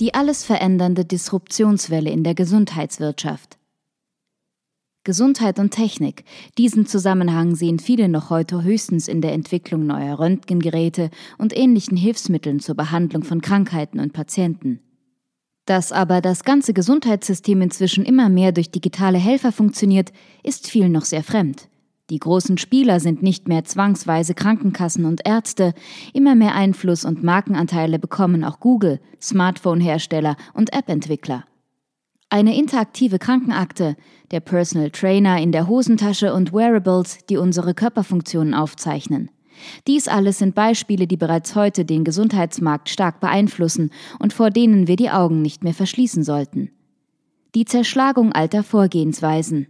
Die alles verändernde Disruptionswelle in der Gesundheitswirtschaft. Gesundheit und Technik. Diesen Zusammenhang sehen viele noch heute höchstens in der Entwicklung neuer Röntgengeräte und ähnlichen Hilfsmitteln zur Behandlung von Krankheiten und Patienten. Dass aber das ganze Gesundheitssystem inzwischen immer mehr durch digitale Helfer funktioniert, ist vielen noch sehr fremd. Die großen Spieler sind nicht mehr zwangsweise Krankenkassen und Ärzte, immer mehr Einfluss und Markenanteile bekommen auch Google, Smartphone-Hersteller und App-Entwickler. Eine interaktive Krankenakte, der Personal Trainer in der Hosentasche und Wearables, die unsere Körperfunktionen aufzeichnen. Dies alles sind Beispiele, die bereits heute den Gesundheitsmarkt stark beeinflussen und vor denen wir die Augen nicht mehr verschließen sollten. Die Zerschlagung alter Vorgehensweisen,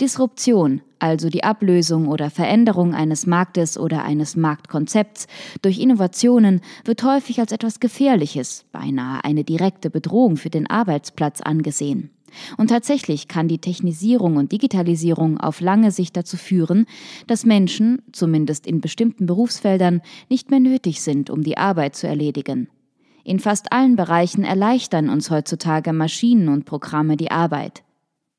Disruption, also die Ablösung oder Veränderung eines Marktes oder eines Marktkonzepts durch Innovationen, wird häufig als etwas Gefährliches, beinahe eine direkte Bedrohung für den Arbeitsplatz angesehen. Und tatsächlich kann die Technisierung und Digitalisierung auf lange Sicht dazu führen, dass Menschen, zumindest in bestimmten Berufsfeldern, nicht mehr nötig sind, um die Arbeit zu erledigen. In fast allen Bereichen erleichtern uns heutzutage Maschinen und Programme die Arbeit.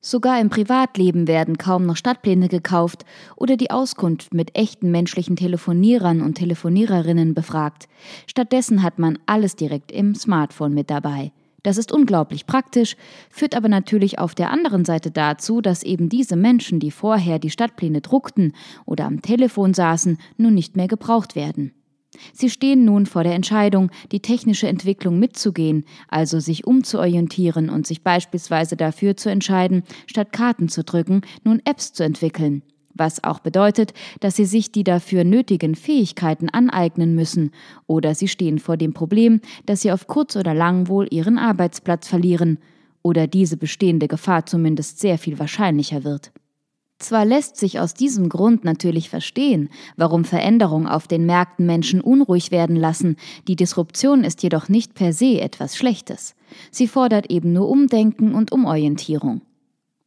Sogar im Privatleben werden kaum noch Stadtpläne gekauft oder die Auskunft mit echten menschlichen Telefonierern und Telefoniererinnen befragt. Stattdessen hat man alles direkt im Smartphone mit dabei. Das ist unglaublich praktisch, führt aber natürlich auf der anderen Seite dazu, dass eben diese Menschen, die vorher die Stadtpläne druckten oder am Telefon saßen, nun nicht mehr gebraucht werden. Sie stehen nun vor der Entscheidung, die technische Entwicklung mitzugehen, also sich umzuorientieren und sich beispielsweise dafür zu entscheiden, statt Karten zu drücken, nun Apps zu entwickeln. Was auch bedeutet, dass sie sich die dafür nötigen Fähigkeiten aneignen müssen, oder sie stehen vor dem Problem, dass sie auf kurz oder lang wohl ihren Arbeitsplatz verlieren, oder diese bestehende Gefahr zumindest sehr viel wahrscheinlicher wird. Zwar lässt sich aus diesem Grund natürlich verstehen, warum Veränderungen auf den Märkten Menschen unruhig werden lassen, die Disruption ist jedoch nicht per se etwas Schlechtes. Sie fordert eben nur Umdenken und Umorientierung.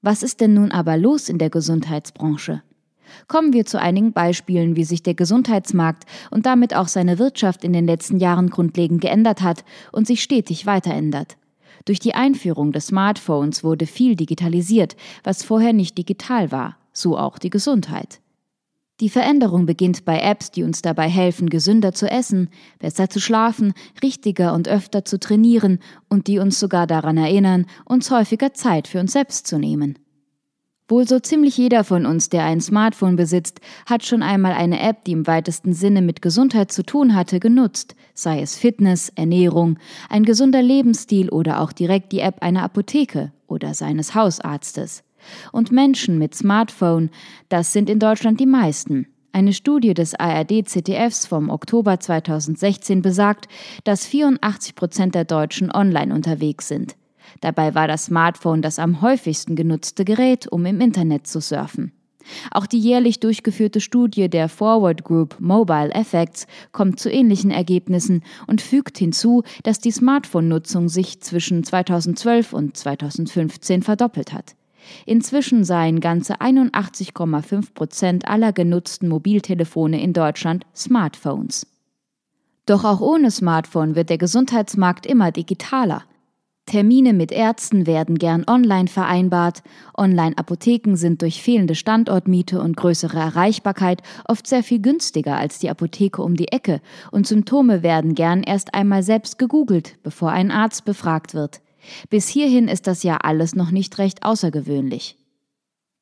Was ist denn nun aber los in der Gesundheitsbranche? Kommen wir zu einigen Beispielen, wie sich der Gesundheitsmarkt und damit auch seine Wirtschaft in den letzten Jahren grundlegend geändert hat und sich stetig weiterändert. Durch die Einführung des Smartphones wurde viel digitalisiert, was vorher nicht digital war, so auch die Gesundheit. Die Veränderung beginnt bei Apps, die uns dabei helfen, gesünder zu essen, besser zu schlafen, richtiger und öfter zu trainieren und die uns sogar daran erinnern, uns häufiger Zeit für uns selbst zu nehmen. Wohl so ziemlich jeder von uns, der ein Smartphone besitzt, hat schon einmal eine App, die im weitesten Sinne mit Gesundheit zu tun hatte, genutzt, sei es Fitness, Ernährung, ein gesunder Lebensstil oder auch direkt die App einer Apotheke oder seines Hausarztes. Und Menschen mit Smartphone, das sind in Deutschland die meisten. Eine Studie des ARD-ZDFs vom Oktober 2016 besagt, dass 84 Prozent der Deutschen online unterwegs sind. Dabei war das Smartphone das am häufigsten genutzte Gerät, um im Internet zu surfen. Auch die jährlich durchgeführte Studie der Forward Group Mobile Effects kommt zu ähnlichen Ergebnissen und fügt hinzu, dass die Smartphone-Nutzung sich zwischen 2012 und 2015 verdoppelt hat. Inzwischen seien ganze 81,5 Prozent aller genutzten Mobiltelefone in Deutschland Smartphones. Doch auch ohne Smartphone wird der Gesundheitsmarkt immer digitaler. Termine mit Ärzten werden gern online vereinbart, Online-Apotheken sind durch fehlende Standortmiete und größere Erreichbarkeit oft sehr viel günstiger als die Apotheke um die Ecke und Symptome werden gern erst einmal selbst gegoogelt, bevor ein Arzt befragt wird. Bis hierhin ist das ja alles noch nicht recht außergewöhnlich.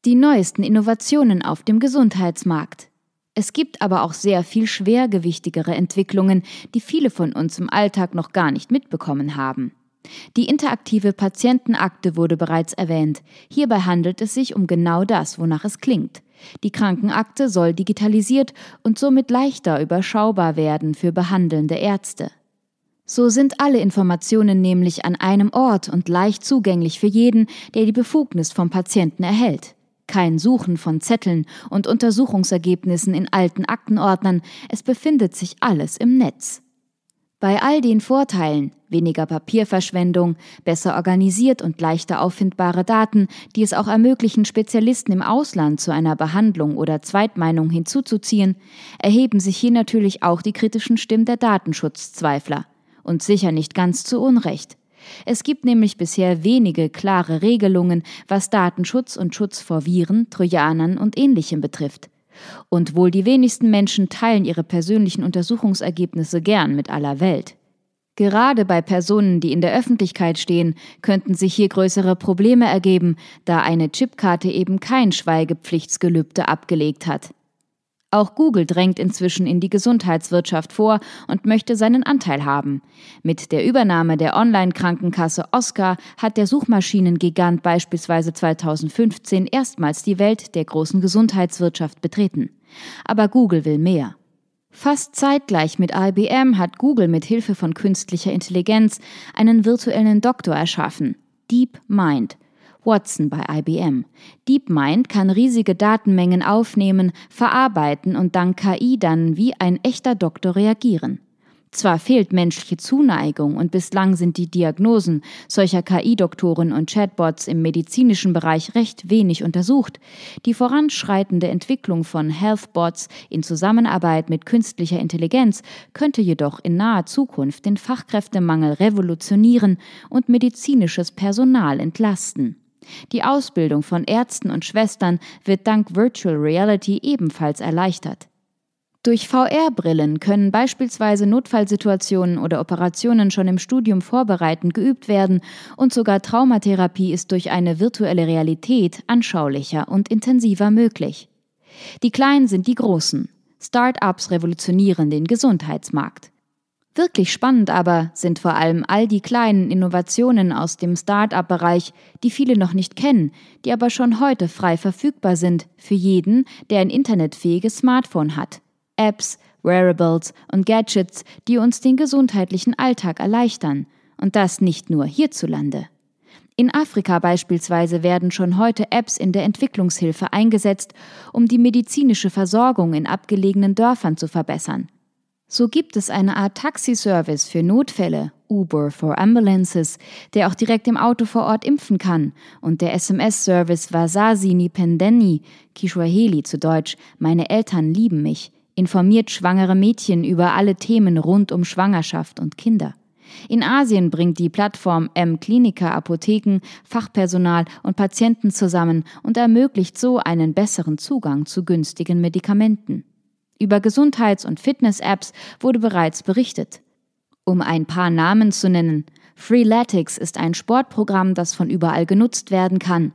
Die neuesten Innovationen auf dem Gesundheitsmarkt. Es gibt aber auch sehr viel schwergewichtigere Entwicklungen, die viele von uns im Alltag noch gar nicht mitbekommen haben. Die interaktive Patientenakte wurde bereits erwähnt. Hierbei handelt es sich um genau das, wonach es klingt. Die Krankenakte soll digitalisiert und somit leichter überschaubar werden für behandelnde Ärzte. So sind alle Informationen nämlich an einem Ort und leicht zugänglich für jeden, der die Befugnis vom Patienten erhält. Kein Suchen von Zetteln und Untersuchungsergebnissen in alten Aktenordnern, es befindet sich alles im Netz. Bei all den Vorteilen, weniger Papierverschwendung, besser organisiert und leichter auffindbare Daten, die es auch ermöglichen, Spezialisten im Ausland zu einer Behandlung oder Zweitmeinung hinzuzuziehen, erheben sich hier natürlich auch die kritischen Stimmen der Datenschutzzweifler. Und sicher nicht ganz zu Unrecht. Es gibt nämlich bisher wenige klare Regelungen, was Datenschutz und Schutz vor Viren, Trojanern und ähnlichem betrifft. Und wohl die wenigsten Menschen teilen ihre persönlichen Untersuchungsergebnisse gern mit aller Welt. Gerade bei Personen, die in der Öffentlichkeit stehen, könnten sich hier größere Probleme ergeben, da eine Chipkarte eben kein Schweigepflichtsgelübde abgelegt hat. Auch Google drängt inzwischen in die Gesundheitswirtschaft vor und möchte seinen Anteil haben. Mit der Übernahme der Online-Krankenkasse Oscar hat der Suchmaschinengigant beispielsweise 2015 erstmals die Welt der großen Gesundheitswirtschaft betreten. Aber Google will mehr. Fast zeitgleich mit IBM hat Google mit Hilfe von künstlicher Intelligenz einen virtuellen Doktor erschaffen, DeepMind, Watson bei IBM. DeepMind kann riesige Datenmengen aufnehmen, verarbeiten und dank KI dann wie ein echter Doktor reagieren. Zwar fehlt menschliche Zuneigung und bislang sind die Diagnosen solcher KI-Doktoren und Chatbots im medizinischen Bereich recht wenig untersucht, die voranschreitende Entwicklung von Healthbots in Zusammenarbeit mit künstlicher Intelligenz könnte jedoch in naher Zukunft den Fachkräftemangel revolutionieren und medizinisches Personal entlasten. Die Ausbildung von Ärzten und Schwestern wird dank Virtual Reality ebenfalls erleichtert. Durch VR-Brillen können beispielsweise Notfallsituationen oder Operationen schon im Studium vorbereitend geübt werden und sogar Traumatherapie ist durch eine virtuelle Realität anschaulicher und intensiver möglich. Die Kleinen sind die Großen. Start-ups revolutionieren den Gesundheitsmarkt. Wirklich spannend aber sind vor allem all die kleinen Innovationen aus dem Start-up-Bereich, die viele noch nicht kennen, die aber schon heute frei verfügbar sind für jeden, der ein internetfähiges Smartphone hat. Apps, Wearables und Gadgets, die uns den gesundheitlichen Alltag erleichtern. Und das nicht nur hierzulande. In Afrika beispielsweise werden schon heute Apps in der Entwicklungshilfe eingesetzt, um die medizinische Versorgung in abgelegenen Dörfern zu verbessern. So gibt es eine Art Taxiservice für Notfälle, Uber for Ambulances, der auch direkt im Auto vor Ort impfen kann, und der SMS-Service Wazazi Nipendeni, Kiswahili zu Deutsch, meine Eltern lieben mich, informiert schwangere Mädchen über alle Themen rund um Schwangerschaft und Kinder. In Asien bringt die Plattform M-Klinika Apotheken, Fachpersonal und Patienten zusammen und ermöglicht so einen besseren Zugang zu günstigen Medikamenten. Über Gesundheits- und Fitness-Apps wurde bereits berichtet. Um ein paar Namen zu nennen, Freeletics ist ein Sportprogramm, das von überall genutzt werden kann.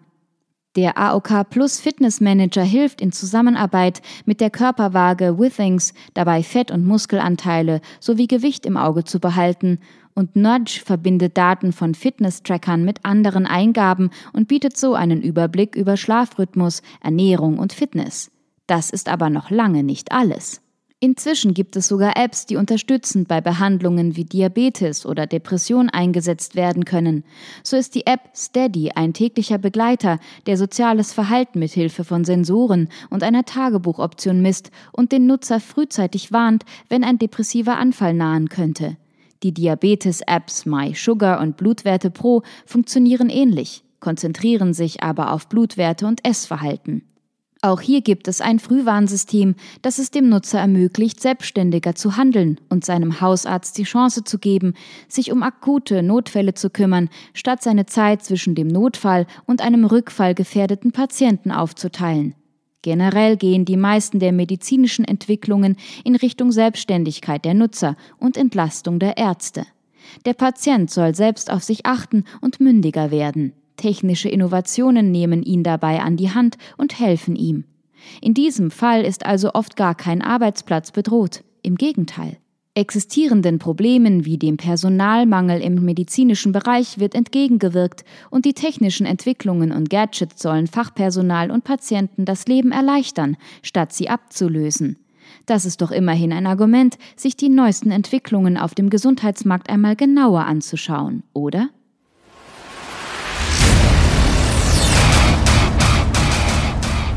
Der AOK Plus Fitness Manager hilft in Zusammenarbeit mit der Körperwaage Withings dabei Fett- und Muskelanteile sowie Gewicht im Auge zu behalten und Nudge verbindet Daten von Fitness-Trackern mit anderen Eingaben und bietet so einen Überblick über Schlafrhythmus, Ernährung und Fitness. Das ist aber noch lange nicht alles. Inzwischen gibt es sogar Apps, die unterstützend bei Behandlungen wie Diabetes oder Depression eingesetzt werden können. So ist die App Steady ein täglicher Begleiter, der soziales Verhalten mit Hilfe von Sensoren und einer Tagebuchoption misst und den Nutzer frühzeitig warnt, wenn ein depressiver Anfall nahen könnte. Die Diabetes-Apps MySugar und Blutwerte Pro funktionieren ähnlich, konzentrieren sich aber auf Blutwerte und Essverhalten. Auch hier gibt es ein Frühwarnsystem, das es dem Nutzer ermöglicht, selbstständiger zu handeln und seinem Hausarzt die Chance zu geben, sich um akute Notfälle zu kümmern, statt seine Zeit zwischen dem Notfall und einem rückfallgefährdeten Patienten aufzuteilen. Generell gehen die meisten der medizinischen Entwicklungen in Richtung Selbstständigkeit der Nutzer und Entlastung der Ärzte. Der Patient soll selbst auf sich achten und mündiger werden. Technische Innovationen nehmen ihn dabei an die Hand und helfen ihm. In diesem Fall ist also oft gar kein Arbeitsplatz bedroht, im Gegenteil. Existierenden Problemen wie dem Personalmangel im medizinischen Bereich wird entgegengewirkt und die technischen Entwicklungen und Gadgets sollen Fachpersonal und Patienten das Leben erleichtern, statt sie abzulösen. Das ist doch immerhin ein Argument, sich die neuesten Entwicklungen auf dem Gesundheitsmarkt einmal genauer anzuschauen, oder?